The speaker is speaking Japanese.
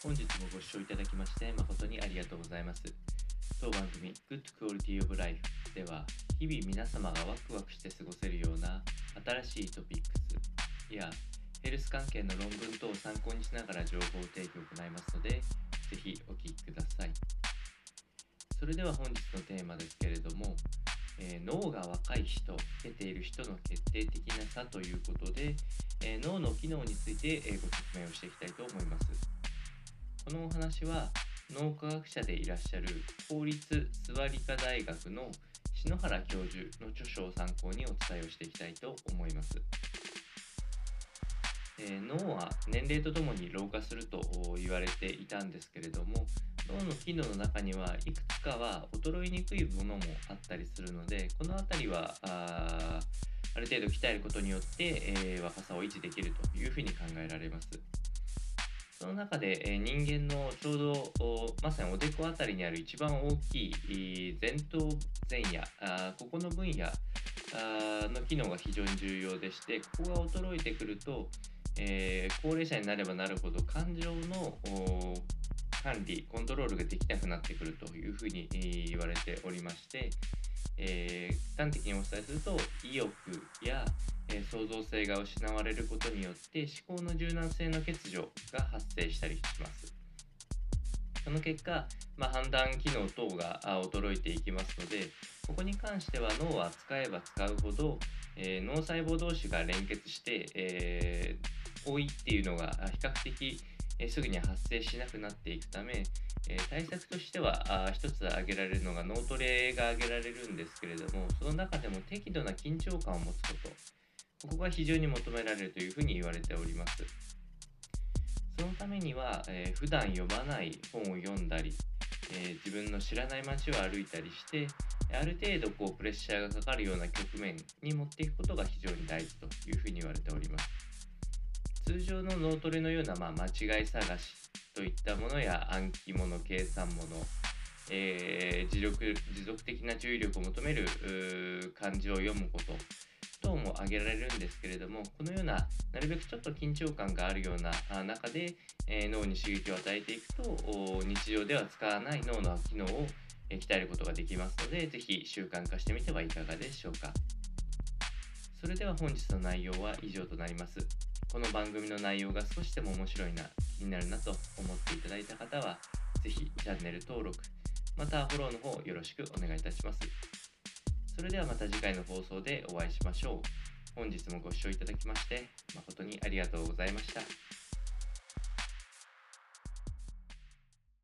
本日もご視聴いただきまして誠にありがとうございます。当番組 Good Quality of Life では日々皆様がワクワクして過ごせるような新しいトピックスやヘルス関係の論文等を参考にしながら情報提供を行いますのでぜひお聞きください。それでは本日のテーマですけれども、えー、脳が若い人、老けている人の決定的な差ということで、えー、脳の機能について、え、ご説明をしていきたいと思います。このお話は脳科学者でいらっしゃる公立諏訪理科大学の篠原教授の著書を参考にお伝えをしていきたいと思います。えー、脳は年齢とともに老化すると言われていたんですけれども脳の機能の中にはいくつかは衰えにくいものもあったりするのでこの辺りはあある程度鍛えることによって、えー、若さを維持できるというふうに考えられます。その中で、人間のちょうどまさにおでこあたりにある一番大きい前頭前野ここの分野の機能が非常に重要でしてここが衰えてくると、えー、高齢者になればなるほど感情の管理コントロールができなくなってくるというふうに言われておりまして、えー、端的にお伝えすると意欲や、えー、創造性が失われることによって思考の柔軟性の欠如が発生したりします。その結果、まあ、判断機能等が衰えていきますのでここに関しては脳は使えば使うほど、えー、脳細胞同士が連結して、えー、多いっていうのが比較的、え、すぐに発生しなくなっていくため、え、対策としては一つ挙げられるのが脳トレが挙げられるんですけれどもその中でも適度な緊張感を持つこと。ここが非常に求められるというふうに言われております。そのためには、えー、普段読まない本を読んだり、えー、自分の知らない街を歩いたりしてある程度こうプレッシャーがかかるような局面に持っていくことが非常に大事というふうに言われております。通常の脳トレのような、まあ、間違い探しといったものや暗記物計算物、えー、持続持続的な注意力を求める漢字を読むこと等も挙げられるんですけれどもこのようななるべくちょっと緊張感があるような中で、えー、脳に刺激を与えていくと日常では使わない脳の機能を鍛えることができますので是非習慣化してみてはいかがでしょうか。それでは本日の内容は以上となります。この番組の内容が少しでも面白いな、気になるなと思っていただいた方は、ぜひチャンネル登録、またフォローの方よろしくお願いいたします。それではまた次回の放送でお会いしましょう。本日もご視聴いただきまして誠にありがとうございました。